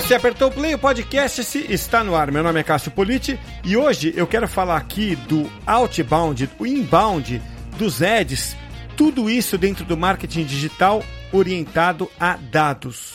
você apertou o play, o podcast está no ar. Meu nome é Cássio Politi e hoje eu quero falar aqui do outbound, o inbound, dos ads, tudo isso dentro do marketing digital orientado a dados.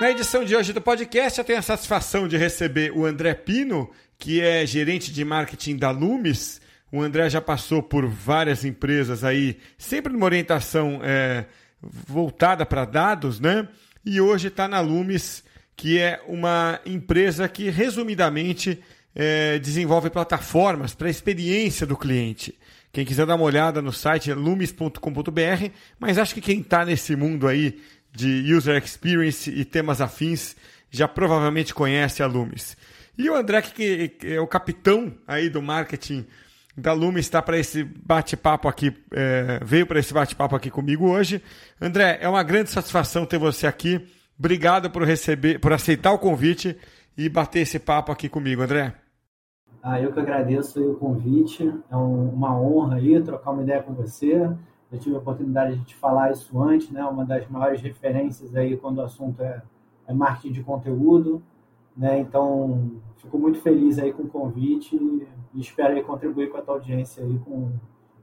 Na edição de hoje do podcast, eu tenho a satisfação de receber o André Pino, que é gerente de marketing da Lumis. O André já passou por várias empresas aí, sempre numa orientação é, voltada para dados, né? E hoje está na Lumis, que é uma empresa que, resumidamente, é, desenvolve plataformas para a experiência do cliente. Quem quiser dar uma olhada no site é lumis.com.br, mas acho que quem está nesse mundo aí de user experience e temas afins já provavelmente conhece a Lumis. E o André, que é o capitão aí do marketing da Lumis, está para esse bate-papo aqui, é, veio para esse bate-papo aqui comigo hoje. André, é uma grande satisfação ter você aqui. Obrigado por receber, por aceitar o convite e bater esse papo aqui comigo, André. Ah, eu que agradeço o convite. É um, uma honra aí trocar uma ideia com você eu tive a oportunidade de te falar isso antes, né? Uma das maiores referências aí quando o assunto é, é marketing de conteúdo, né? Então, fico muito feliz aí com o convite e espero aí contribuir com a tua audiência aí com,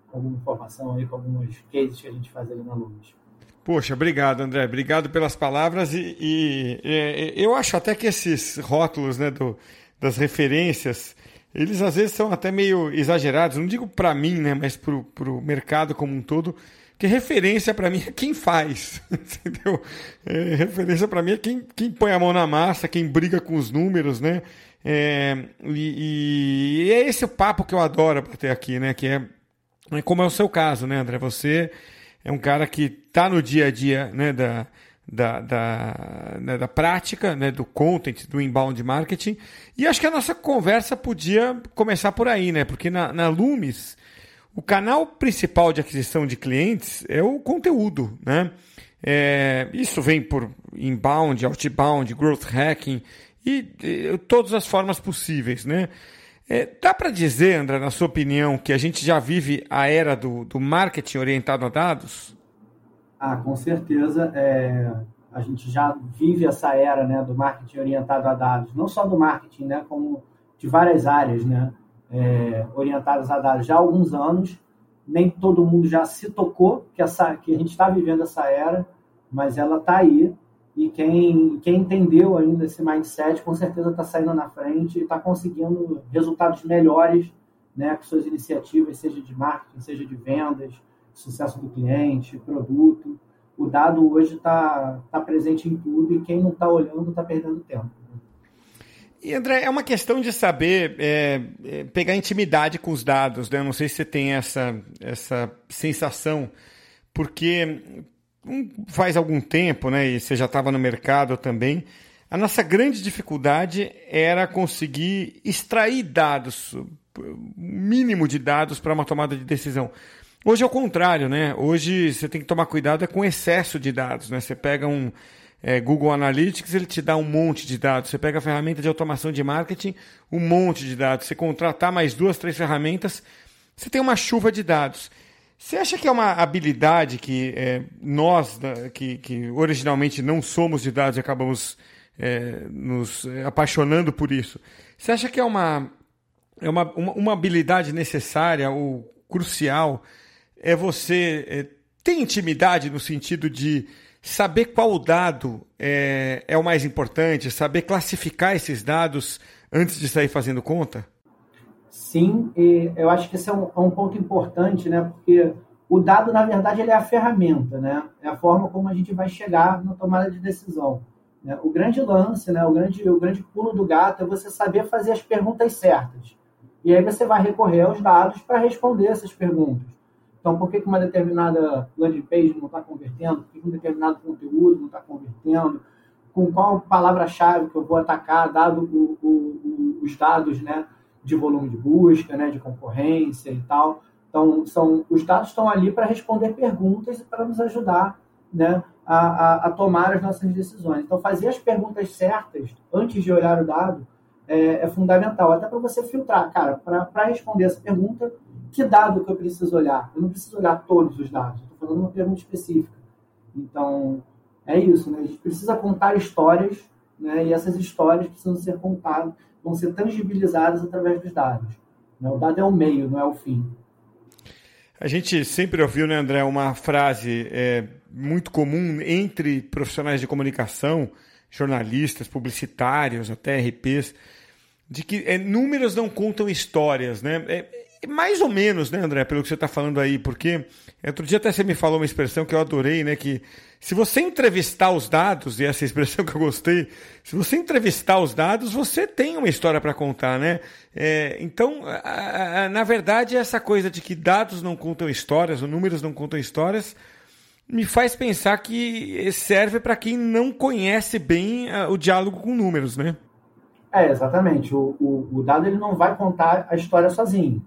com alguma informação aí, com alguns cases que a gente faz ali na Luz. Poxa, obrigado, André. Obrigado pelas palavras e, e, e eu acho até que esses rótulos, né, do, das referências eles às vezes são até meio exagerados, não digo para mim, né, mas para o mercado como um todo, que referência para mim é quem faz, entendeu? É, referência para mim é quem, quem põe a mão na massa, quem briga com os números, né? É, e, e, é esse o papo que eu adoro ter aqui, né? Que é, é como é o seu caso, né, André? Você é um cara que está no dia a dia, né, da, da, da, né, da prática, né, do content, do inbound marketing. E acho que a nossa conversa podia começar por aí, né? Porque na, na Lumis, o canal principal de aquisição de clientes é o conteúdo, né? É, isso vem por inbound, outbound, growth hacking e, e todas as formas possíveis, né? É, dá para dizer, André, na sua opinião, que a gente já vive a era do, do marketing orientado a dados? Ah, com certeza. É, a gente já vive essa era né, do marketing orientado a dados, não só do marketing, né, como de várias áreas né, é, orientadas a dados já há alguns anos. Nem todo mundo já se tocou que, essa, que a gente está vivendo essa era, mas ela está aí. E quem, quem entendeu ainda esse mindset, com certeza está saindo na frente e está conseguindo resultados melhores né, com suas iniciativas, seja de marketing, seja de vendas, sucesso do cliente, produto. O dado hoje está tá presente em tudo e quem não está olhando está perdendo tempo. E André, é uma questão de saber é, é, pegar intimidade com os dados, né? Eu não sei se você tem essa, essa sensação, porque faz algum tempo, né? E você já estava no mercado também. A nossa grande dificuldade era conseguir extrair dados, mínimo de dados para uma tomada de decisão. Hoje é o contrário, né? Hoje você tem que tomar cuidado é com excesso de dados, né? Você pega um é, Google Analytics, ele te dá um monte de dados. Você pega a ferramenta de automação de marketing, um monte de dados. Você contratar mais duas, três ferramentas, você tem uma chuva de dados. Você acha que é uma habilidade que é, nós, que, que, originalmente não somos de dados e acabamos é, nos apaixonando por isso, você acha que é uma, é uma, uma, uma habilidade necessária ou crucial é você é, ter intimidade no sentido de saber qual dado é, é o mais importante, saber classificar esses dados antes de sair fazendo conta? Sim, eu acho que esse é um, é um, ponto importante, né? Porque o dado, na verdade, ele é a ferramenta, né? É a forma como a gente vai chegar na tomada de decisão. Né? O grande lance, né? O grande, o grande pulo do gato é você saber fazer as perguntas certas. E aí você vai recorrer aos dados para responder essas perguntas. Então, por que uma determinada landing page não está convertendo? Por que um determinado conteúdo não está convertendo? Com qual palavra-chave que eu vou atacar, dado o, o, os dados né, de volume de busca, né, de concorrência e tal. Então, são, os dados estão ali para responder perguntas e para nos ajudar né, a, a, a, tomar as nossas decisões. Então, fazer as perguntas certas antes de olhar o dado é, é fundamental, até para você filtrar. Cara, para responder essa pergunta, que dado que eu preciso olhar? Eu não preciso olhar todos os dados, estou falando uma pergunta específica. Então, é isso, né? A gente precisa contar histórias, né? E essas histórias precisam ser contadas, vão ser tangibilizadas através dos dados. Né? O dado é o meio, não é o fim. A gente sempre ouviu, né, André, uma frase é, muito comum entre profissionais de comunicação, jornalistas, publicitários, até RPs, de que é, números não contam histórias, né? É, mais ou menos, né, André, pelo que você está falando aí, porque outro dia até você me falou uma expressão que eu adorei, né, que se você entrevistar os dados, e essa é a expressão que eu gostei, se você entrevistar os dados, você tem uma história para contar, né? É, então, a, a, na verdade, essa coisa de que dados não contam histórias, ou números não contam histórias, me faz pensar que serve para quem não conhece bem uh, o diálogo com números, né? É, exatamente. O, o, o, dado ele não vai contar a história sozinho.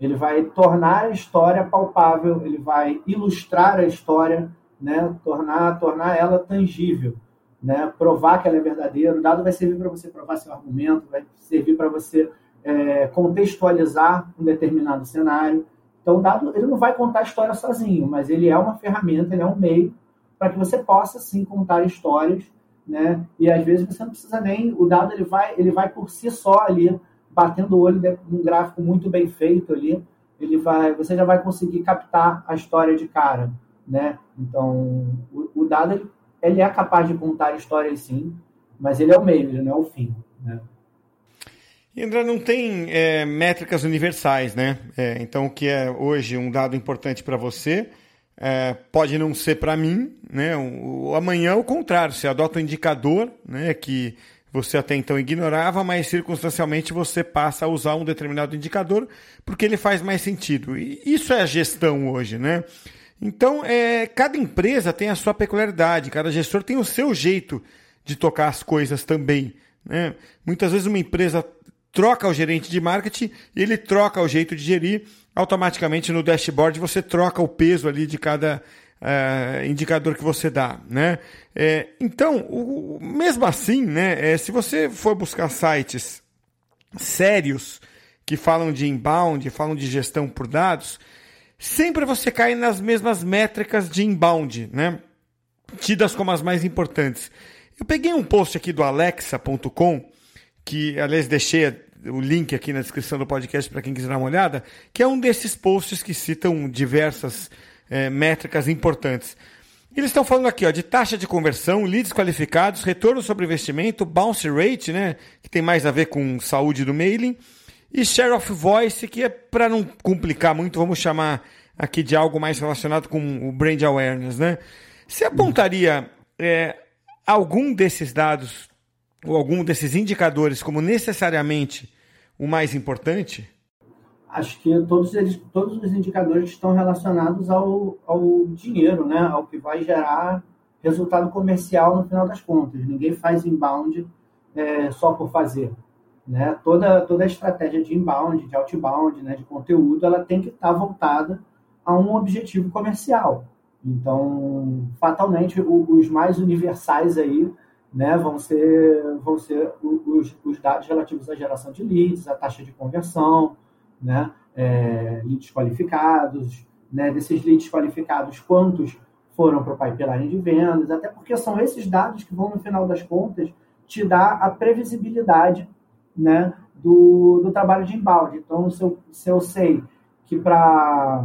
Ele vai tornar a história palpável, ele vai ilustrar a história, né? tornar, tornar ela tangível, né? provar que ela é verdadeira. O dado vai servir para você provar seu argumento, vai servir para você é, contextualizar um determinado cenário. Então, o dado ele não vai contar a história sozinho, mas ele é uma ferramenta, ele é um meio para que você possa, sim, contar histórias, né? E, às vezes, você não precisa nem... O dado, ele vai, ele vai por si só ali, batendo o olho num gráfico muito bem feito ali, ele vai, você já vai conseguir captar a história de cara, né? Então, o, o dado, ele, ele é capaz de contar histórias, sim, mas ele é o meio, ele não é o fim, né? E André, não tem é, métricas universais, né? É, então, o que é hoje um dado importante para você é, pode não ser para mim, né? O, o, amanhã é o contrário, você adota um indicador né, que você até então ignorava, mas circunstancialmente você passa a usar um determinado indicador porque ele faz mais sentido. E isso é a gestão hoje, né? Então, é, cada empresa tem a sua peculiaridade, cada gestor tem o seu jeito de tocar as coisas também. Né? Muitas vezes uma empresa troca o gerente de marketing e ele troca o jeito de gerir. Automaticamente no dashboard você troca o peso ali de cada uh, indicador que você dá. Né? É, então, o, mesmo assim, né, é, se você for buscar sites sérios que falam de inbound, falam de gestão por dados, sempre você cai nas mesmas métricas de inbound, né? tidas como as mais importantes. Eu peguei um post aqui do alexa.com que, aliás, deixei o link aqui na descrição do podcast para quem quiser dar uma olhada, que é um desses posts que citam diversas é, métricas importantes. Eles estão falando aqui ó, de taxa de conversão, leads qualificados, retorno sobre investimento, bounce rate, né, que tem mais a ver com saúde do mailing, e share of voice, que é para não complicar muito, vamos chamar aqui de algo mais relacionado com o brand awareness. Né? Você apontaria é, algum desses dados ou algum desses indicadores como necessariamente o mais importante? Acho que todos, eles, todos os indicadores estão relacionados ao, ao dinheiro, né? ao que vai gerar resultado comercial no final das contas. Ninguém faz inbound é, só por fazer. Né? Toda, toda a estratégia de inbound, de outbound, né? de conteúdo, ela tem que estar voltada a um objetivo comercial. Então, fatalmente, os mais universais aí né, vão ser, vão ser os, os dados relativos à geração de leads, a taxa de conversão, né, é, qualificados, né, desses leads qualificados, quantos foram para o pipeline de vendas, até porque são esses dados que vão, no final das contas, te dar a previsibilidade né, do, do trabalho de embalde. Então, se eu, se eu sei que para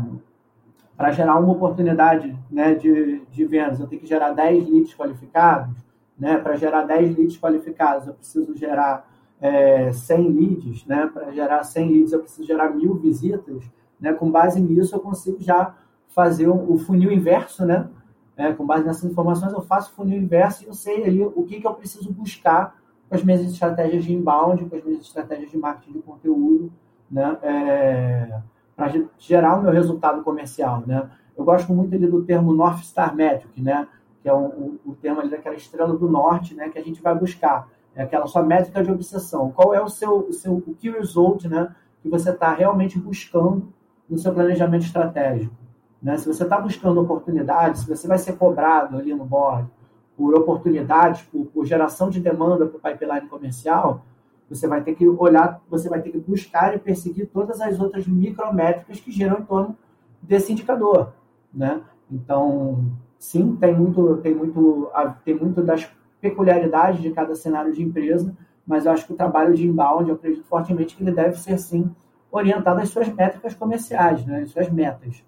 gerar uma oportunidade né, de, de vendas eu tenho que gerar 10 leads qualificados, né? Para gerar 10 leads qualificados, eu preciso gerar é, 100 leads, né? Para gerar 100 leads, eu preciso gerar mil visitas, né? Com base nisso, eu consigo já fazer o, funil inverso, né? É, com base nessas informações, eu faço o funil inverso e eu sei ali o que, que eu preciso buscar com as minhas estratégias de inbound, com as minhas estratégias de marketing de conteúdo, né? É, para gerar o meu resultado comercial, né? Eu gosto muito ali do termo North Star Metric, né? que é o, o, termo ali daquela estrela do norte, né, que a gente vai buscar. É aquela sua métrica de obsessão. Qual é o seu, o seu o key result, né, que você está realmente buscando no seu planejamento estratégico? Né? Se você está buscando oportunidades, se você vai ser cobrado ali no board por oportunidades, por, por geração de demanda para o pipeline comercial, Você vai ter que olhar, você vai ter que buscar e perseguir todas as outras micrométricas que giram em torno desse indicador, né? Então, sim, tem muito, tem muito, tem muito das peculiaridades de cada cenário de empresa, mas eu acho que o trabalho de inbound, eu acredito fortemente que ele deve ser, sim, orientado às suas métricas comerciais, né, às suas metas.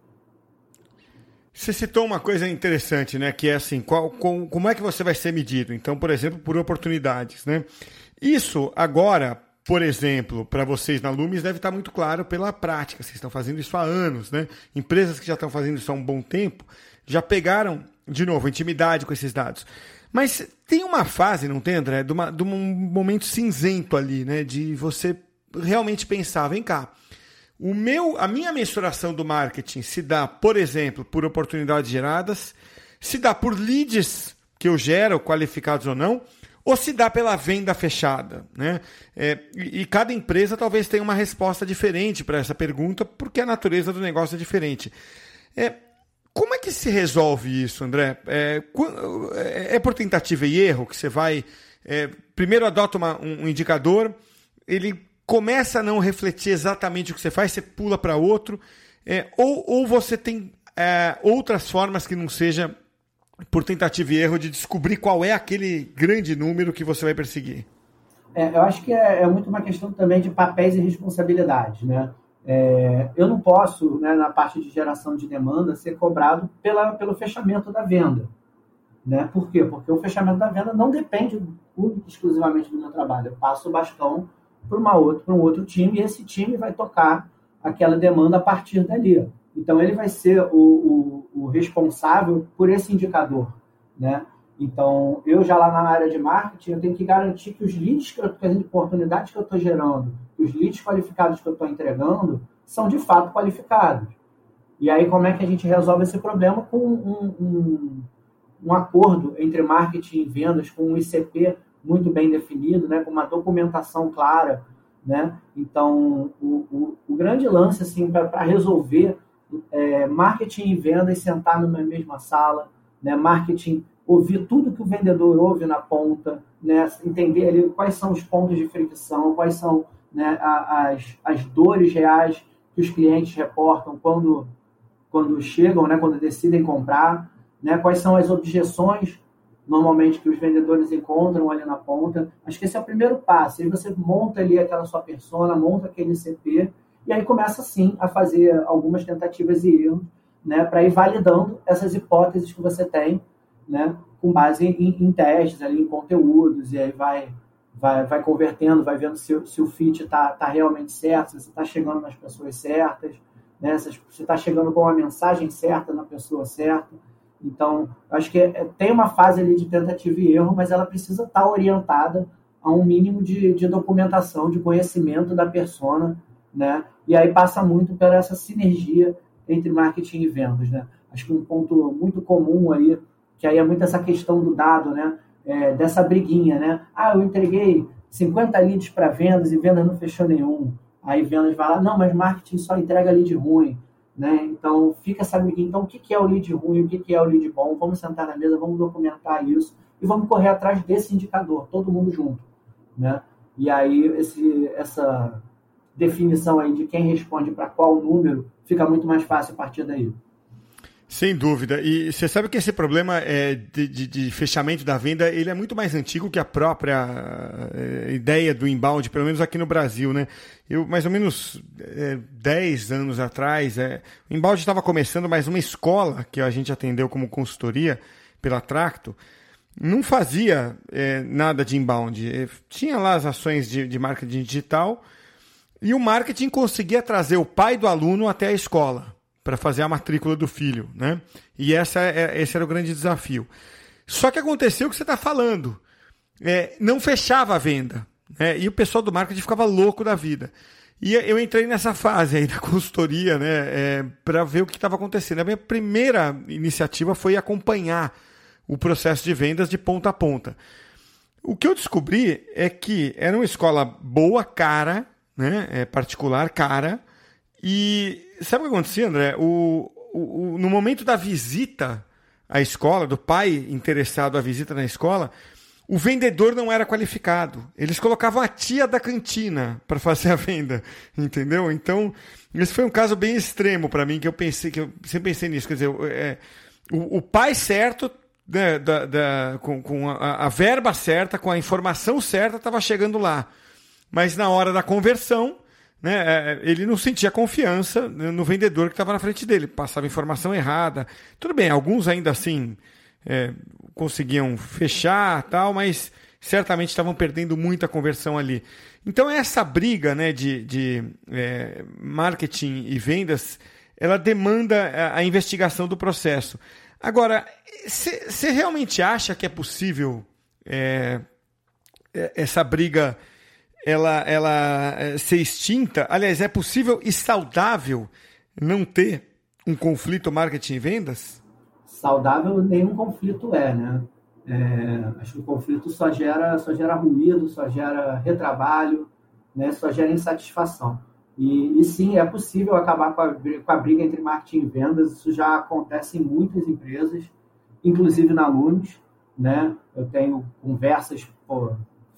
Você citou uma coisa interessante, né? Que é assim, qual, com, como é que você vai ser medido? Então, por exemplo, por oportunidades, né? Isso agora, por exemplo, para vocês na Lumes deve estar muito claro pela prática. Vocês estão fazendo isso há anos, né? Empresas que já estão fazendo isso há um bom tempo já pegaram, de novo, intimidade com esses dados. Mas tem uma fase, não tem, André, de, uma, de um momento cinzento ali, né? De você realmente pensar, vem cá, o meu, a minha mensuração do marketing se dá, por exemplo, por oportunidades geradas, se dá por leads que eu gero, qualificados ou não, ou se dá pela venda fechada. Né? É, e, e, cada empresa talvez tenha uma resposta diferente para essa pergunta, porque a natureza do negócio é diferente. É, como é que se resolve isso, André? É, é, é por tentativa e erro que você vai. É, primeiro adota uma, um indicador, ele começa a não refletir exatamente o que você faz, você pula para outro, é, ou, ou você tem é, outras formas que não seja por tentativa e erro de descobrir qual é aquele grande número que você vai perseguir. É, eu acho que é, é, muito uma questão também de papéis e responsabilidades, né? É, eu não posso, né, na parte de geração de demanda, ser cobrado pela, pelo fechamento da venda. Né? Por quê? Porque o fechamento da venda não depende exclusivamente do meu trabalho. Eu passo o bastão para um outro time e esse time vai tocar aquela demanda a partir dali. Então ele vai ser o, o, o responsável por esse indicador, né? Então eu já lá na área de marketing eu tenho que garantir que os leads que eu, que as oportunidades que eu estou gerando, os leads qualificados que eu estou entregando são de fato qualificados. E aí como é que a gente resolve esse problema com um, um, um acordo entre marketing e vendas, com um ICP muito bem definido, né, com uma documentação clara, né? Então, o, o, o grande lance assim para resolver é, marketing e vendas sentar numa mesma sala, né? Marketing ouvir tudo que o vendedor ouve na ponta, né? Entender ali quais são os pontos de fricção, quais são né, as, as dores reais que os clientes reportam quando quando chegam, né? Quando decidem comprar, né? Quais são as objeções normalmente que os vendedores encontram ali na ponta. Acho que esse é o primeiro passo. Aí você monta ali aquela sua persona, monta aquele CP, e aí começa sim a fazer algumas tentativas e erros, né, para ir validando essas hipóteses que você tem, né, com base em, em testes ali, em conteúdos, e aí vai vai, vai convertendo, vai vendo se, se o fit está tá realmente certo, se você está chegando nas pessoas certas, né, se você está chegando com a mensagem certa na pessoa certa. Então, acho que é, tem uma fase ali de tentativa e erro, mas ela precisa estar tá orientada a um mínimo de, de documentação, de conhecimento da persona, né? E aí passa muito pela essa sinergia entre marketing e vendas, né? Acho que um ponto muito comum aí, que aí é muito essa questão do dado, né? É, dessa briguinha, né? Ah, eu entreguei 50 leads para vendas e vendas não fechou nenhum. Aí vendas vai lá, não, mas marketing só entrega lead ruim. Né? Então, fica essa então o que é o lead ruim, o que é o lead bom, vamos sentar na mesa, vamos documentar isso e vamos correr atrás desse indicador, todo mundo junto. Né? E aí, esse, essa definição aí de quem responde para qual número fica muito mais fácil a partir daí. Sem dúvida. E você sabe que esse problema é de, de, de, fechamento da venda ele é muito mais antigo que a própria é, ideia do inbound, pelo menos aqui no Brasil. Né? Eu, mais ou menos é, 10 anos atrás, é, o inbound estava começando, mas uma escola que a gente atendeu como consultoria pela Tracto não fazia é, nada de inbound. É, tinha lá as ações de, de marketing digital e o marketing conseguia trazer o pai do aluno até a escola para fazer a matrícula do filho, né? E essa é, esse era o grande desafio. Só que aconteceu o que você está falando. É, não fechava a venda. Né? E o pessoal do marketing ficava louco da vida. E eu entrei nessa fase aí da consultoria, né, é, para ver o que estava acontecendo. A minha primeira iniciativa foi acompanhar o processo de vendas de ponta a ponta. O que eu descobri é que era uma escola boa, cara, né, é, particular, cara, e sabe o que acontecia, André? O, o, o, no momento da visita à escola, do pai interessado à visita na escola, o vendedor não era qualificado. Eles colocavam a tia da cantina para fazer a venda, entendeu? Então, esse foi um caso bem extremo para mim que eu pensei que eu sempre pensei nisso. Quer dizer, é, o, o, pai certo, né, da, da, com, com a, a, verba certa, com a informação certa, estava chegando lá. Mas na hora da conversão, né, é, ele não sentia confiança no vendedor que estava na frente dele, passava informação errada. Tudo bem, alguns ainda assim é, conseguiam fechar tal, mas certamente estavam perdendo muita conversão ali. Então essa briga né, de, de é, marketing e vendas, ela demanda a, a investigação do processo. Agora, você realmente acha que é possível é, é, essa briga ela, ela é, ser extinta? Aliás, é possível e saudável não ter um conflito marketing e vendas? saudável nenhum conflito é, né? É, acho que o conflito só gera, só gera ruído, só gera retrabalho, né? só gera insatisfação. E, e sim, é possível acabar com a, com a, briga entre marketing e vendas, isso já acontece em muitas empresas, inclusive na Lumes. Né? Eu tenho conversas pô,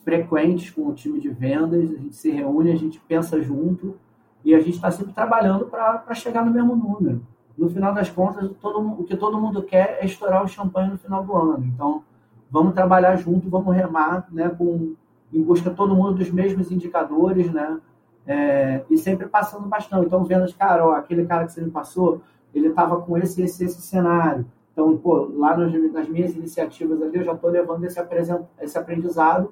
frequentes com o time de vendas, a gente se reúne, a gente pensa junto e a gente está sempre trabalhando para chegar no mesmo número no final das contas, todo, o que todo mundo quer é estourar o champanhe no final do ano. Então, vamos trabalhar junto, vamos remar, né, com, em busca todo mundo dos mesmos indicadores, né, é, e sempre passando bastante. Então, vendo, cara, ó, aquele cara que você me passou, ele estava com esse, esse, esse cenário. Então, pô, lá nas, nas minhas iniciativas ali, eu já estou levando esse, esse aprendizado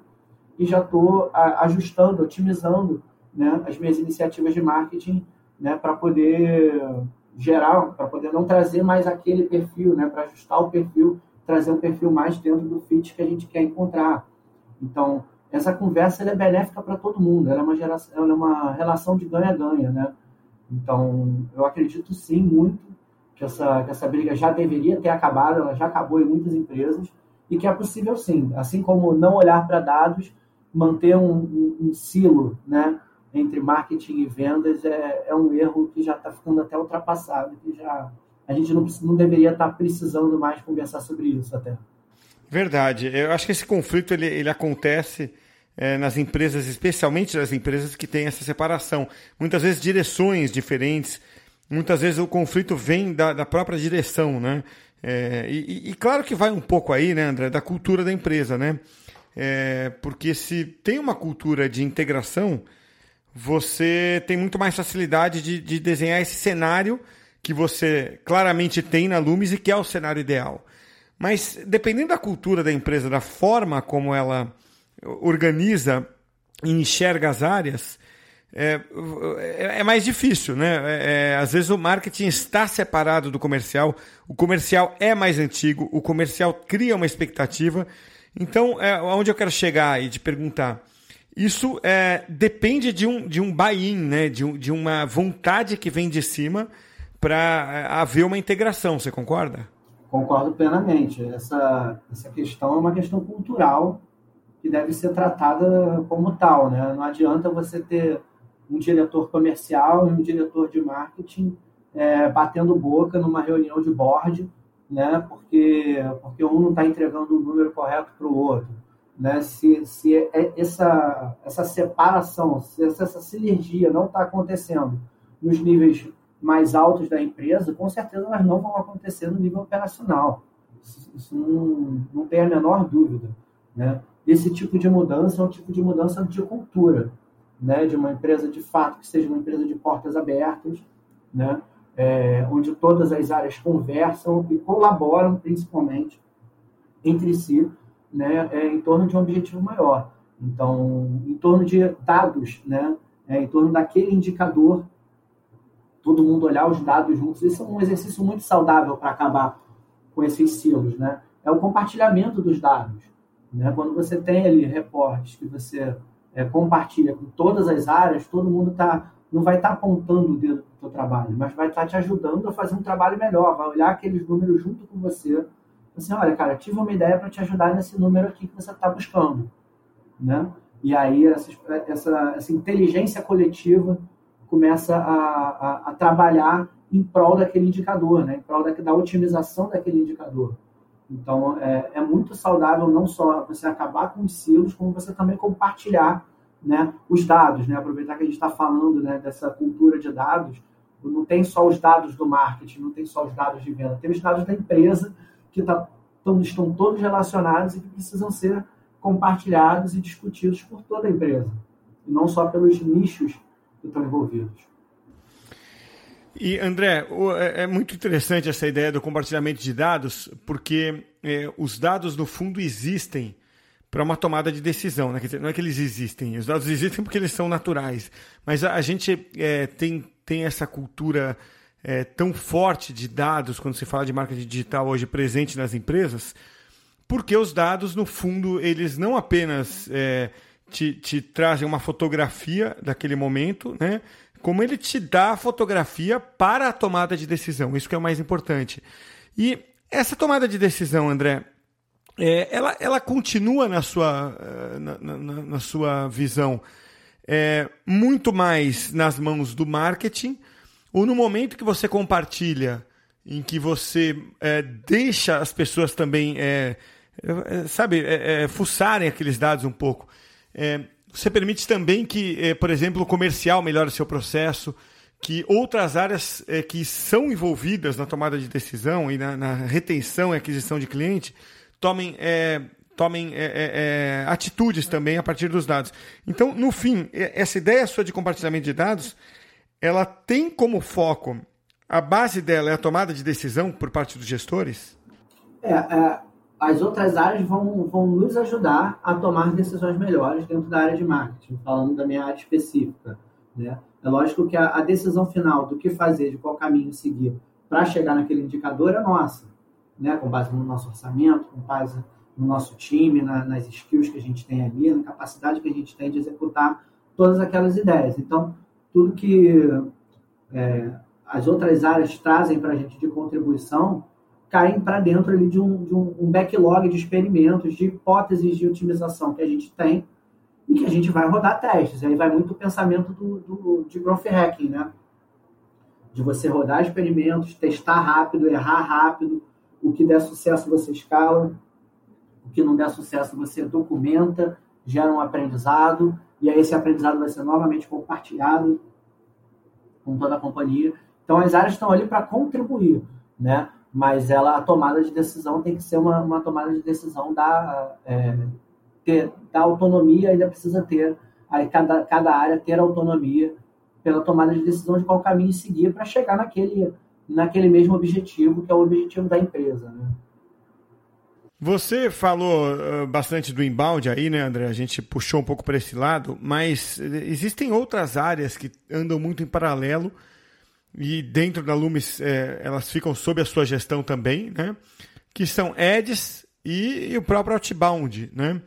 e já estou ajustando, otimizando né, as minhas iniciativas de marketing né, para poder geral, para poder não trazer mais aquele perfil, né, para ajustar o perfil, trazer um perfil mais dentro do fit que a gente quer encontrar. Então, essa conversa é benéfica para todo mundo, ela é uma, geração, ela é uma relação de ganha-ganha, né? Então, eu acredito sim muito que essa, que essa briga já deveria ter acabado, ela já acabou em muitas empresas, e que é possível sim, assim como não olhar para dados, manter um, um, um silo, né? entre marketing e vendas é, é um erro que já está ficando até ultrapassado, que já a gente não, não deveria estar tá precisando mais conversar sobre isso até. Verdade. Eu acho que esse conflito ele, ele acontece é, nas empresas, especialmente nas empresas que têm essa separação. Muitas vezes direções diferentes, muitas vezes o conflito vem da, da própria direção, né? É, e, e, claro que vai um pouco aí, né, André, da cultura da empresa, né? É, porque se tem uma cultura de integração, você tem muito mais facilidade de, de desenhar esse cenário que você claramente tem na Lumis e que é o cenário ideal. Mas dependendo da cultura da empresa, da forma como ela organiza e enxerga as áreas, é, é, é mais difícil, né? É, é, às vezes o marketing está separado do comercial, o comercial é mais antigo, o comercial cria uma expectativa. Então, é onde eu quero chegar e te perguntar isso é, depende de um, de um buy-in, né? de, um, de uma vontade que vem de cima para é, haver uma integração. Você concorda? Concordo plenamente. Essa, essa questão é uma questão cultural que deve ser tratada como tal. Né? Não adianta você ter um diretor comercial e um diretor de marketing é, batendo boca numa reunião de board, né? porque, porque um não está entregando o número correto para o outro né? Se, se é essa, essa separação, se essa, essa sinergia não está acontecendo nos níveis mais altos da empresa, com certeza elas não vão acontecer no nível operacional. Isso não, não tem a menor dúvida. Né? Esse tipo de mudança é um tipo de mudança de cultura, né? de uma empresa de fato que seja uma empresa de portas abertas, né? É, onde todas as áreas conversam e colaboram principalmente entre si né, é, em torno de um objetivo maior. Então, em torno de dados, né, é, em torno daquele indicador, todo mundo olhar os dados juntos. Isso é um exercício muito saudável para acabar com esses silos. Né? É o compartilhamento dos dados. Né? Quando você tem ali reportes que você é, compartilha com todas as áreas, todo mundo tá, não vai estar tá apontando o dedo para o seu trabalho, mas vai estar tá te ajudando a fazer um trabalho melhor, vai olhar aqueles números junto com você assim, olha, cara, tive uma ideia para te ajudar nesse número aqui que você está buscando, né? E aí essa, essa, essa inteligência coletiva começa a, a, a, trabalhar em prol daquele indicador, né? em prol da, da otimização daquele indicador. Então, é, é, muito saudável não só você acabar com os silos, como você também compartilhar né, os dados. Né? Aproveitar que a gente está falando né, dessa cultura de dados, não tem só os dados do marketing, não tem só os dados de venda, tem os dados da empresa que tá, tão, estão todos relacionados e que precisam ser compartilhados e discutidos por toda a empresa, e não só pelos nichos que estão envolvidos. E, André, é, é muito interessante essa ideia do compartilhamento de dados, porque é, os dados, no fundo, existem para uma tomada de decisão. Né? Dizer, não é que eles existem, os dados existem porque eles são naturais. Mas a, a gente é, tem, tem essa cultura é, tão forte de dados, quando se fala de marketing digital hoje presente nas empresas, porque os dados, no fundo, eles não apenas é, te, te trazem uma fotografia daquele momento, né? como ele te dá a fotografia para a tomada de decisão. Isso que é o mais importante. E essa tomada de decisão, André, é, ela, ela continua na sua, eh, na, na, na sua visão é, muito mais nas mãos do marketing, ou no momento que você compartilha, em que você é, deixa as pessoas também, é, é, sabe, fuçarem aqueles dados um pouco. Você permite também que, por exemplo, o comercial melhore seu processo, que outras áreas que são envolvidas na tomada de decisão e na, na retenção e aquisição de cliente tomem, é, tomem é, é, atitudes também a partir dos dados. Então, no fim, essa ideia sua de compartilhamento de dados, ela tem como foco, a base dela é a tomada de decisão por parte dos gestores? É, é as outras áreas vão, vão nos ajudar a tomar decisões melhores dentro da área de marketing, falando da minha área específica. Né? É lógico que a, a decisão final do que fazer, de qual caminho seguir para chegar naquele indicador é nossa, né? com base no nosso orçamento, com base no nosso time, na, nas skills que a gente tem ali, na capacidade que a gente tem de executar todas aquelas ideias. Então, tudo que é, as outras áreas trazem para a gente de contribuição caem para dentro ali de, um, de um, um, backlog de experimentos, de hipóteses de otimização que a gente tem e que a gente vai rodar testes. Aí vai muito o pensamento do, do, de growth hacking, né? De você rodar experimentos, testar rápido, errar rápido, o que der sucesso você escala, o que não der sucesso você documenta, gera um aprendizado, e aí esse aprendizado vai ser novamente compartilhado com toda a companhia. Então as áreas estão ali para contribuir, né? mas ela a tomada de decisão tem que ser uma, uma tomada de decisão da, é, ter, da autonomia, ainda precisa ter, aí cada, cada área ter autonomia pela tomada de decisão de qual caminho seguir para chegar naquele, naquele mesmo objetivo, que é o objetivo da empresa. Né? Você falou uh, bastante do inbound aí, né, André? A gente puxou um pouco para esse lado, mas existem outras áreas que andam muito em paralelo e dentro da Lumis é, elas ficam sob a sua gestão também, né? que são Eds e, e o próprio Outbound. Né?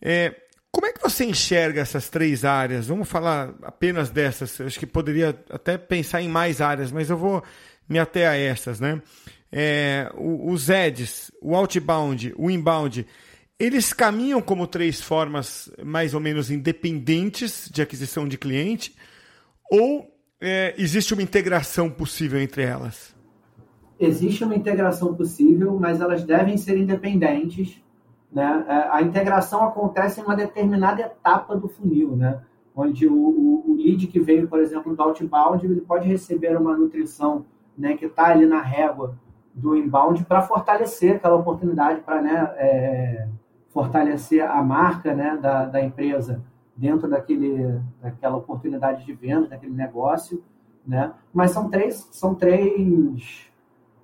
É, como é que você enxerga essas três áreas? Vamos falar apenas dessas. Eu acho que poderia até pensar em mais áreas, mas eu vou me ater a essas. Né? É, os Eds, o Outbound, o Inbound, eles caminham como três formas mais ou menos independentes de aquisição de cliente ou é, existe uma integração possível entre elas? Existe uma integração possível, mas elas devem ser independentes. Né? É, a integração acontece em uma determinada etapa do funil, né? onde o, o, o lead que veio, por exemplo, do outbound, ele pode receber uma nutrição né, que está ali na régua do inbound para fortalecer aquela oportunidade, para né, é, fortalecer a marca né, da, da empresa dentro daquele, daquela oportunidade de venda, daquele negócio, né? Mas são três, são três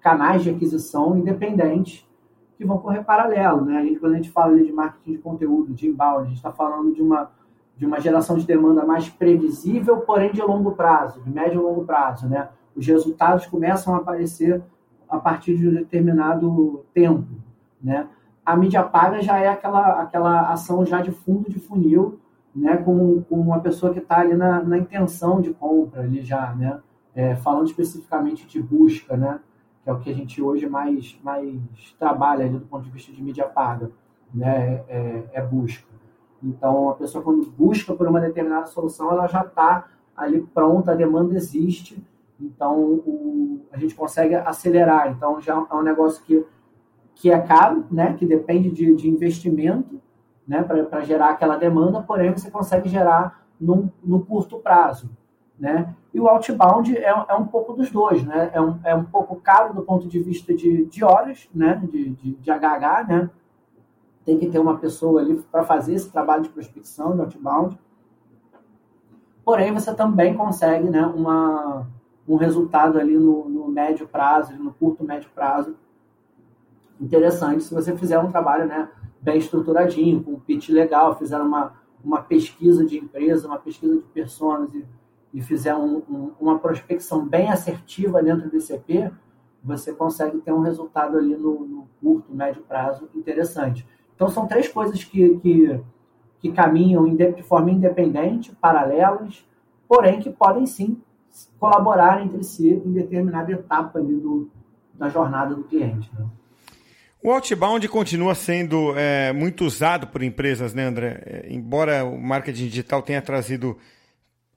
canais de aquisição independentes que vão correr paralelo, né? A gente, quando a gente fala de marketing de conteúdo, de inbound, a gente está falando de uma, de uma geração de demanda mais previsível, porém de longo prazo, de médio e longo prazo, né? Os resultados começam a aparecer a partir de um determinado tempo, né? A mídia paga já é aquela, aquela ação já de fundo de funil né, com, com uma pessoa que está ali na, na, intenção de compra, ali já, né, é, falando especificamente de busca, né, que é o que a gente hoje mais, mais trabalha ali do ponto de vista de mídia paga, né, é, é busca. Então, a pessoa quando busca por uma determinada solução, ela já está ali pronta, a demanda existe, então o, a gente consegue acelerar. Então, já é um negócio que que é caro, né, que depende de, de investimento né, para gerar aquela demanda, porém você consegue gerar num, no curto prazo. Né? E o outbound é, é um pouco dos dois, né? É um, é um pouco caro do ponto de vista de, de horas, né? De, de, de HH, né? Tem que ter uma pessoa ali para fazer esse trabalho de prospecção de outbound. Porém, você também consegue, né? Uma, um resultado ali no, no médio prazo, no curto médio prazo, interessante se você fizer um trabalho, né? Bem estruturadinho, com um pitch legal, fizer uma, uma pesquisa de empresa, uma pesquisa de pessoas e e fizer um, um, uma prospecção bem assertiva dentro do ICP, você consegue ter um resultado ali no, no, curto, médio prazo interessante. Então, são três coisas que, que, que caminham de forma independente, paralelas, porém que podem sim colaborar entre si em determinada etapa ali do, da jornada do cliente. Né? O outbound continua sendo é, muito usado por empresas, né, André? É, embora o marketing digital tenha trazido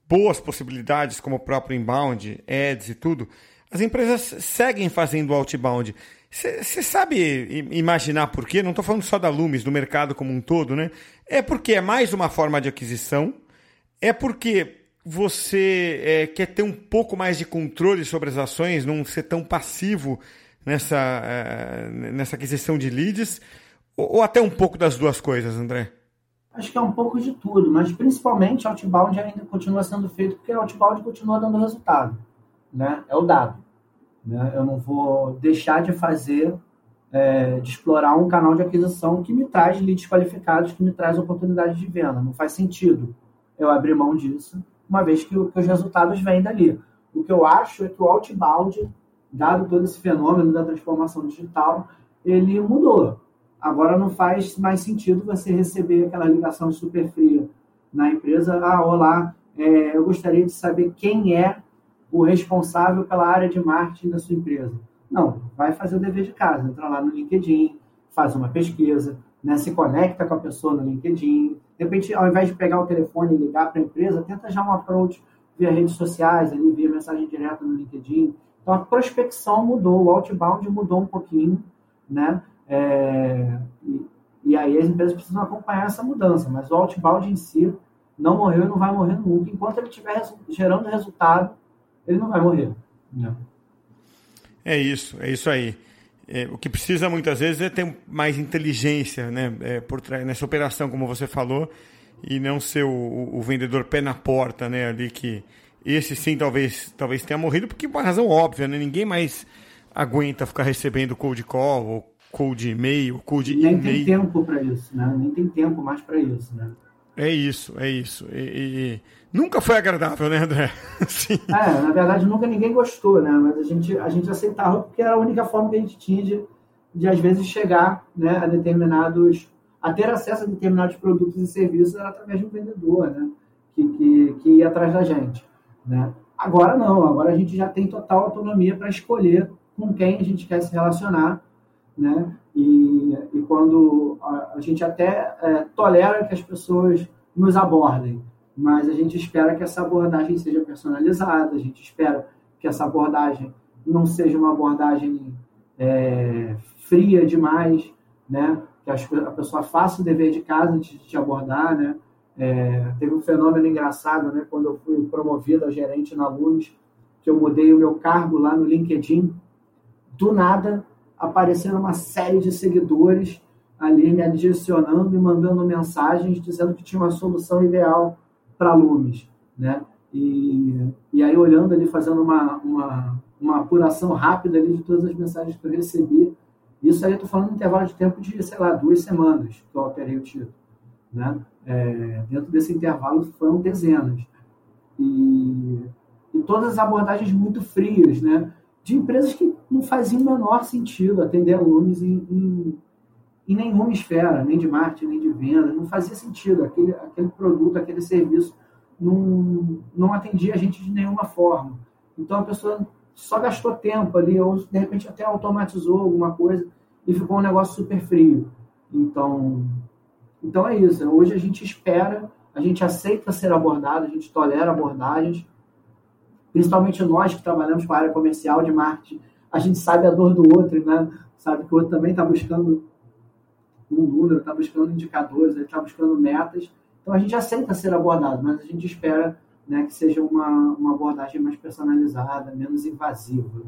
boas possibilidades, como o próprio inbound, ads e tudo, as empresas seguem fazendo outbound. Você sabe imaginar por quê? Não estou falando só da Lumes, do mercado como um todo, né? É porque é mais uma forma de aquisição, é porque você é, quer ter um pouco mais de controle sobre as ações, não ser tão passivo nessa, é, nessa aquisição de leads, ou, ou até um pouco das duas coisas, André? Acho que é um pouco de tudo, mas principalmente outbound ainda continua sendo feito porque outbound continua dando resultado, né? É o dado. Né? Eu não vou deixar de fazer, é, de explorar um canal de aquisição que me traz leads qualificados, que me traz oportunidade de venda. Não faz sentido eu abrir mão disso, uma vez que, que os resultados vêm dali. O que eu acho é que o outbound, dado todo esse fenômeno da transformação digital, ele mudou. Agora não faz mais sentido você receber aquela ligação super fria na empresa. Ah, olá, é, eu gostaria de saber quem é o responsável pela área de marketing da sua empresa. Não, vai fazer o dever de casa, entra lá no LinkedIn, faz uma pesquisa, né, se conecta com a pessoa no LinkedIn. De repente, ao invés de pegar o telefone e ligar para a empresa, tenta já um approach via redes sociais, ali, via mensagem direta no LinkedIn. Então, a prospecção mudou, o outbound mudou um pouquinho, né? É, e, e, aí as empresas precisam acompanhar essa mudança, mas o outbound em si não morreu e não vai morrer nunca. Enquanto ele estiver gerando resultado, ele não vai morrer. Né? É isso, é isso aí. É, o que precisa muitas vezes é ter mais inteligência né, é, por trás nessa operação, como você falou, e não ser o, o, vendedor pé na porta, né, ali que esse sim talvez talvez tenha morrido porque por uma razão óbvia, né, ninguém mais aguenta ficar recebendo cold call ou cold e-mail, cold e-mail. Nem tem tempo para isso, né? Nem tem tempo mais para isso, né? É isso, é isso. E, e, nunca foi agradável, né, André? Sim. É, na verdade, nunca ninguém gostou, né? Mas a gente, a gente aceitava porque era a única forma que a gente tinha de, de às vezes, chegar né, a determinados... a ter acesso a determinados produtos e serviços era através de um vendedor, né? Que, que, que ia atrás da gente, né? Agora não, agora a gente já tem total autonomia para escolher com quem a gente quer se relacionar né? E, e quando a, a gente até é, tolera que as pessoas nos abordem, mas a gente espera que essa abordagem seja personalizada, a gente espera que essa abordagem não seja uma abordagem é, fria demais, né? Que a pessoa faça o dever de casa antes de te abordar, né? É, teve um fenômeno engraçado, né? Quando eu fui promovido a gerente na Luz, que eu mudei o meu cargo lá no LinkedIn, do nada aparecendo uma série de seguidores ali me adicionando e mandando mensagens dizendo que tinha uma solução ideal para Lumes, né? E, e aí olhando ali, fazendo uma, uma, uma apuração rápida ali de todas as mensagens que eu recebi, isso aí eu estou falando em intervalo de tempo de, sei lá, duas semanas que eu alterei o título, né? É, dentro desse intervalo foram dezenas. E, e todas as abordagens muito frias, né? de empresas que não faziam o menor sentido atender alunos em, em, em, nenhuma esfera, nem de marketing, nem de venda, não fazia sentido. Aquele, aquele produto, aquele serviço não, não atendia a gente de nenhuma forma. Então a pessoa só gastou tempo ali, ou de repente até automatizou alguma coisa e ficou um negócio super frio. Então, então é isso. Hoje a gente espera, a gente aceita ser abordado, a gente tolera abordagens, principalmente nós que trabalhamos com a área comercial de marketing, a gente sabe a dor do outro, né? sabe que o outro também está buscando um número, está buscando indicadores, está buscando metas. Então a gente aceita ser abordado, mas a gente espera né, que seja uma, uma abordagem mais personalizada, menos invasiva.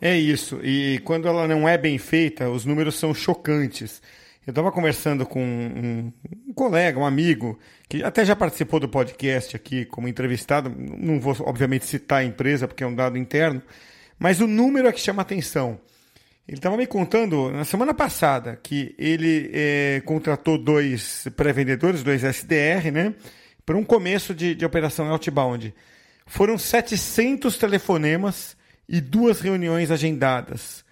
É isso. E quando ela não é bem feita, os números são chocantes. Eu estava conversando com um, um, colega, um amigo, que até já participou do podcast aqui como entrevistado. Não vou, obviamente, citar a empresa, porque é um dado interno, mas o número é que chama atenção. Ele estava me contando na semana passada que ele é, contratou dois pré-vendedores, dois SDR, né? Para um começo de, de operação outbound. Foram 700 telefonemas e duas reuniões agendadas.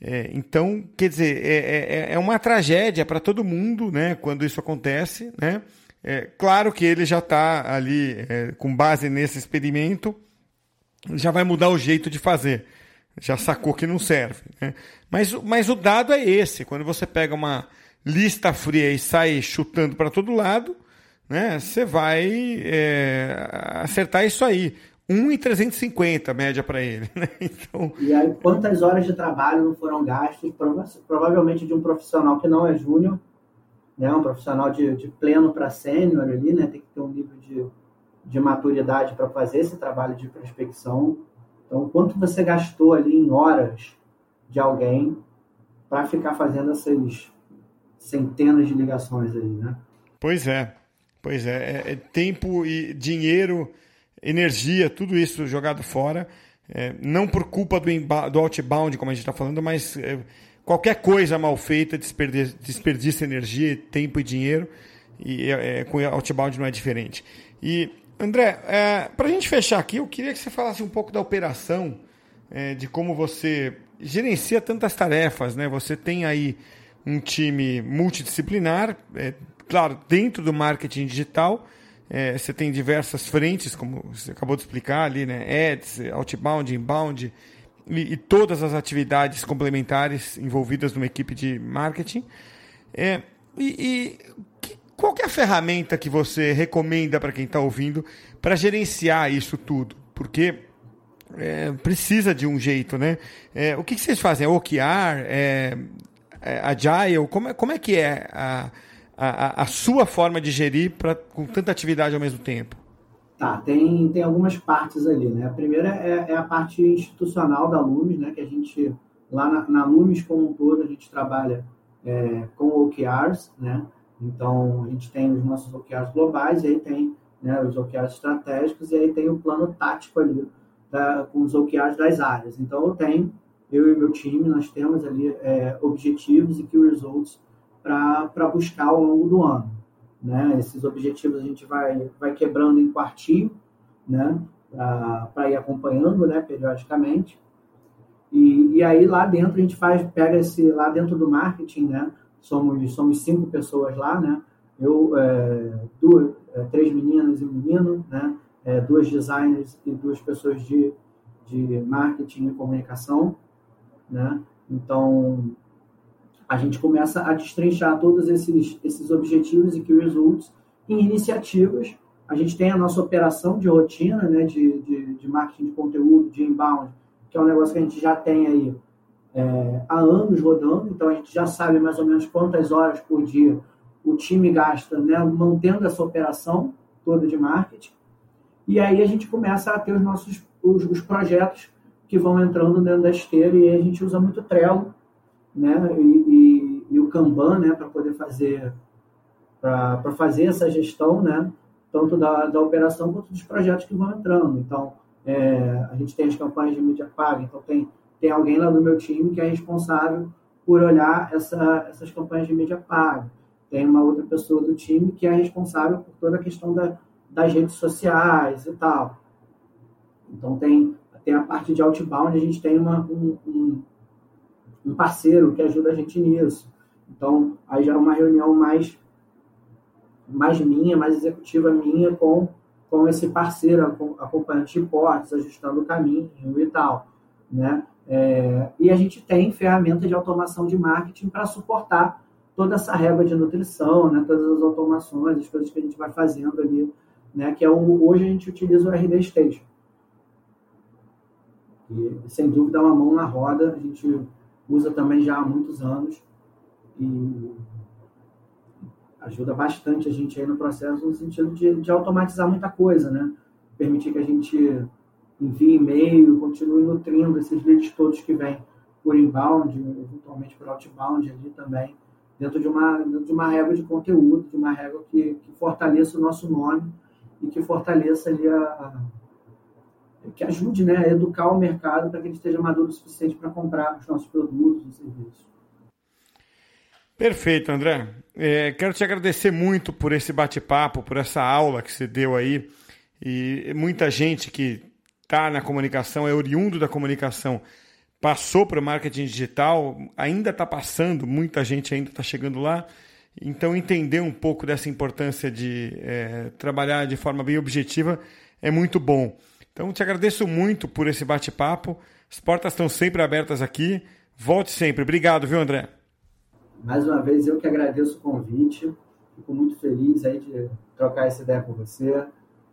É, então, quer dizer, é, é, é uma tragédia para todo mundo né, quando isso acontece. Né? É, claro que ele já está ali, é, com base nesse experimento, já vai mudar o jeito de fazer. Já sacou que não serve. Né? Mas, mas o dado é esse: quando você pega uma lista fria e sai chutando para todo lado, né, você vai é, acertar isso aí. 1,350 média para ele. Né? Então... E aí, quantas horas de trabalho não foram gastas? Provavelmente de um profissional que não é júnior, né? um profissional de, de pleno para sênior ali, né? tem que ter um nível de, de maturidade para fazer esse trabalho de prospecção. Então, quanto você gastou ali em horas de alguém para ficar fazendo essas centenas de ligações aí, né? Pois é, pois é, é, é tempo e dinheiro energia, tudo isso jogado fora. É, não por culpa do, do outbound, como a gente está falando, mas é, qualquer coisa mal feita desperdiça, desperdiça energia, tempo e dinheiro. E é, é com outbound não é diferente. E, André, para a gente fechar aqui, eu queria que você falasse um pouco da operação, de como você gerencia tantas tarefas. Né? Você tem aí um time multidisciplinar, claro, dentro do marketing digital é, você tem diversas frentes, como você acabou de explicar ali, né? Ads, outbound, inbound, e, e todas as atividades complementares envolvidas numa equipe de marketing. É, e, e que, qual é a ferramenta que você recomenda para quem está ouvindo para gerenciar isso tudo? Porque é, precisa de um jeito, né? É, o que, que, vocês fazem? É OKR? É, é Agile? Como é, como é que é a a, a, sua forma de gerir pra, com tanta atividade ao mesmo tempo? Tá, tem, tem algumas partes ali, né? A primeira é, é a parte institucional da Lumes, né? Que a gente, lá na, na Lumes como um todo, a gente trabalha é, com OKRs, né? Então, a gente tem os nossos OKRs globais, e aí tem né, os OKRs estratégicos, e aí tem o plano tático ali, da, com os OKRs das áreas. Então, eu tenho, eu e meu time, nós temos ali é, objetivos e key results para buscar ao longo do ano. Né? Esses objetivos a gente vai, vai quebrando em quartinho, né? para ir acompanhando né? periodicamente. E, e aí lá dentro a gente faz, pega esse, lá dentro do marketing, né? somos, somos cinco pessoas lá, né? eu, é, duas, é, três meninas e um menino, né? É, duas designers e duas pessoas de, de marketing e comunicação. Né? Então, a gente começa a destrinchar todos esses, esses objetivos e key results em iniciativas. A gente tem a nossa operação de rotina, né, de, de, de marketing de conteúdo, de inbound, que é um negócio que a gente já tem aí é, há anos rodando, então a gente já sabe mais ou menos quantas horas por dia o time gasta né, mantendo essa operação toda de marketing. E aí a gente começa a ter os nossos os, os projetos que vão entrando dentro da esteira e a gente usa muito Trello né? E, e, e o Kanban, né? Para poder fazer para fazer essa gestão, né? Tanto da, da operação quanto dos projetos que vão entrando. Então, é, a gente tem as campanhas de mídia paga, então tem, tem alguém lá do meu time que é responsável por olhar essa, essas campanhas de mídia paga. Tem uma outra pessoa do time que é responsável por toda a questão da, das redes sociais e tal. Então tem, tem a parte de outbound, a gente tem uma, um, um, um parceiro que ajuda a gente nisso. Então, aí já é uma reunião mais, mais minha, mais executiva minha com, com esse parceiro, acompanhante de portas, ajustando o caminho e tal. Né? É, e a gente tem ferramentas de automação de marketing para suportar toda essa régua de nutrição, né? todas as automações, as coisas que a gente vai fazendo ali, né? que é o, hoje a gente utiliza o RD Station. E, sem dúvida, uma mão na roda, a gente usa também já há muitos anos e ajuda bastante a gente aí no processo no sentido de, de automatizar muita coisa, né? Permitir que a gente envie e-mail, continue nutrindo esses leads todos que vêm por inbound, eventualmente por outbound ali também, dentro de uma, dentro de uma regra de conteúdo, de uma regra que, que fortaleça o nosso nome e que fortaleça ali a, a que ajude né, a educar o mercado para que ele esteja maduro o suficiente para comprar os nossos produtos e serviços. Perfeito, André. É, quero te agradecer muito por esse bate-papo, por essa aula que você deu aí. E muita gente que está na comunicação, é oriundo da comunicação, passou para o marketing digital, ainda está passando, muita gente ainda está chegando lá. Então, entender um pouco dessa importância de é, trabalhar de forma bem objetiva é muito bom. Então, te agradeço muito por esse bate-papo. As portas estão sempre abertas aqui. Volte sempre. Obrigado, viu, André? Mais uma vez, eu que agradeço o convite. Fico muito feliz aí de trocar essa ideia com você.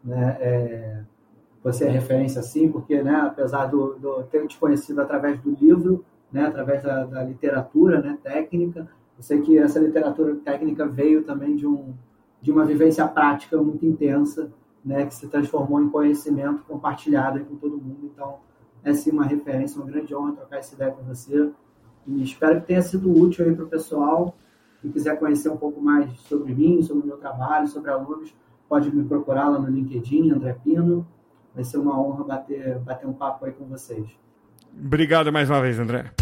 Né? É, você é referência, sim, porque, né, apesar do, ter te conhecido através do livro, né, através da, da literatura né, técnica, eu sei que essa literatura técnica veio também de, um, de uma vivência prática muito intensa né, que se transformou em conhecimento compartilhado com todo mundo. Então, é sim uma referência, uma grande honra trocar essa ideia com você. E espero que tenha sido útil aí para o pessoal. Se quiser conhecer um pouco mais sobre mim, sobre o meu trabalho, sobre alunos, pode me procurar lá no LinkedIn, André Pino. Vai ser uma honra bater, bater um papo aí com vocês. Obrigado mais uma vez, André.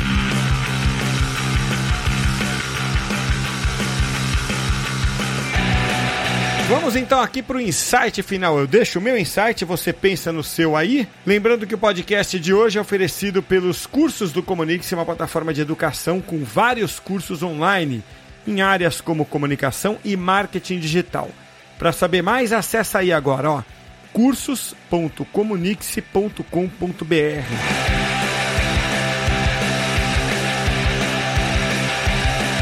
Vamos então aqui para o insight final. Eu deixo o meu insight, você pensa no seu aí. Lembrando que o podcast de hoje é oferecido pelos cursos do Comunix, uma plataforma de educação com vários cursos online em áreas como comunicação e marketing digital. Para saber mais, acessa aí agora, ó, cursos.comunix.com.br.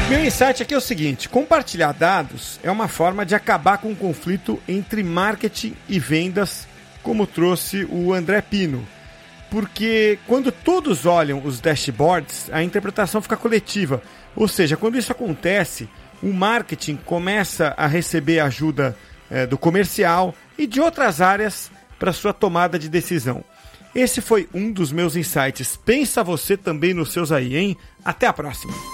Meu insight aqui é o seguinte: compartilhar dados é uma forma de acabar com o conflito entre marketing e vendas, como trouxe o André Pino. Porque quando todos olham os dashboards, a interpretação fica coletiva. Ou seja, quando isso acontece, o marketing começa a receber ajuda é, do comercial e de outras áreas para sua tomada de decisão. Esse foi um dos meus insights. Pensa você também nos seus aí, hein? Até a próxima!